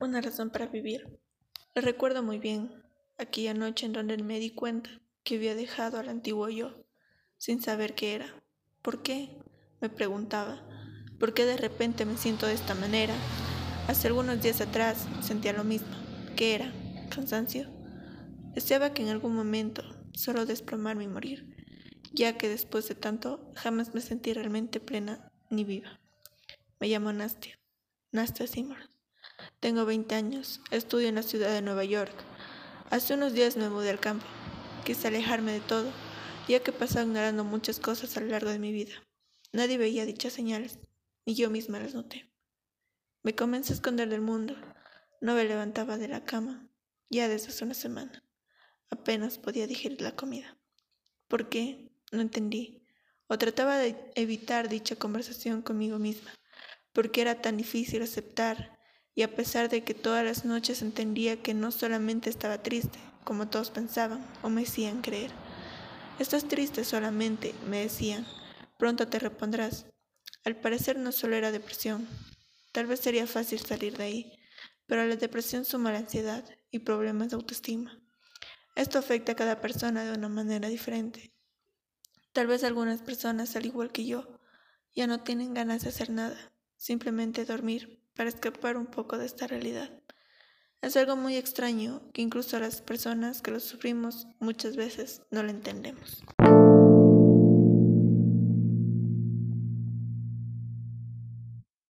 Una razón para vivir. Lo recuerdo muy bien, aquella noche en donde me di cuenta que había dejado al antiguo yo, sin saber qué era. ¿Por qué? Me preguntaba. ¿Por qué de repente me siento de esta manera? Hace algunos días atrás sentía lo mismo. ¿Qué era? ¿Cansancio? Deseaba que en algún momento solo desplomarme y morir, ya que después de tanto jamás me sentí realmente plena ni viva. Me llamo Nastia, Nastia. Tengo 20 años, estudio en la ciudad de Nueva York. Hace unos días me mudé al campo. Quise alejarme de todo, ya que pasaba ignorando muchas cosas a lo largo de mi vida. Nadie veía dichas señales, ni yo misma las noté. Me comencé a esconder del mundo. No me levantaba de la cama, ya desde hace una semana. Apenas podía digerir la comida. ¿Por qué? No entendí. O trataba de evitar dicha conversación conmigo misma, porque era tan difícil aceptar y a pesar de que todas las noches entendía que no solamente estaba triste, como todos pensaban o me hacían creer. Estás triste solamente, me decían, pronto te repondrás. Al parecer no solo era depresión, tal vez sería fácil salir de ahí, pero la depresión suma la ansiedad y problemas de autoestima. Esto afecta a cada persona de una manera diferente. Tal vez algunas personas, al igual que yo, ya no tienen ganas de hacer nada, simplemente dormir para escapar un poco de esta realidad. Es algo muy extraño que incluso las personas que lo sufrimos muchas veces no lo entendemos.